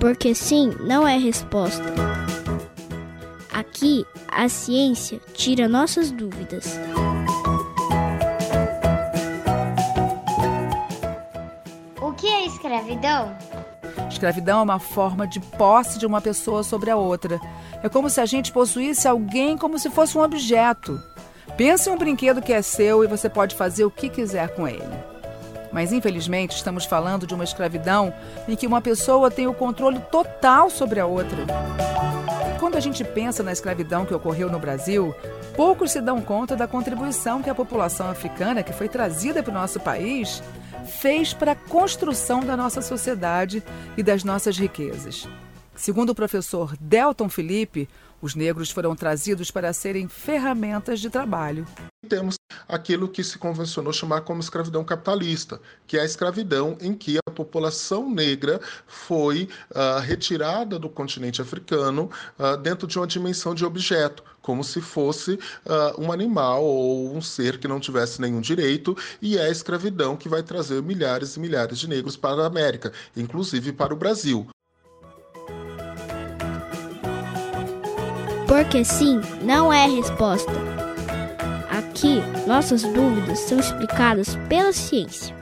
Porque sim não é resposta. Aqui, a ciência tira nossas dúvidas. O que é escravidão? Escravidão é uma forma de posse de uma pessoa sobre a outra. É como se a gente possuísse alguém como se fosse um objeto. Pense em um brinquedo que é seu e você pode fazer o que quiser com ele. Mas infelizmente estamos falando de uma escravidão em que uma pessoa tem o controle total sobre a outra. Quando a gente pensa na escravidão que ocorreu no Brasil, poucos se dão conta da contribuição que a população africana, que foi trazida para o nosso país, fez para a construção da nossa sociedade e das nossas riquezas. Segundo o professor Delton Felipe, os negros foram trazidos para serem ferramentas de trabalho. Temos aquilo que se convencionou chamar como escravidão capitalista, que é a escravidão em que a população negra foi uh, retirada do continente africano uh, dentro de uma dimensão de objeto, como se fosse uh, um animal ou um ser que não tivesse nenhum direito, e é a escravidão que vai trazer milhares e milhares de negros para a América, inclusive para o Brasil. Porque sim não é resposta. Aqui, nossas dúvidas são explicadas pela ciência.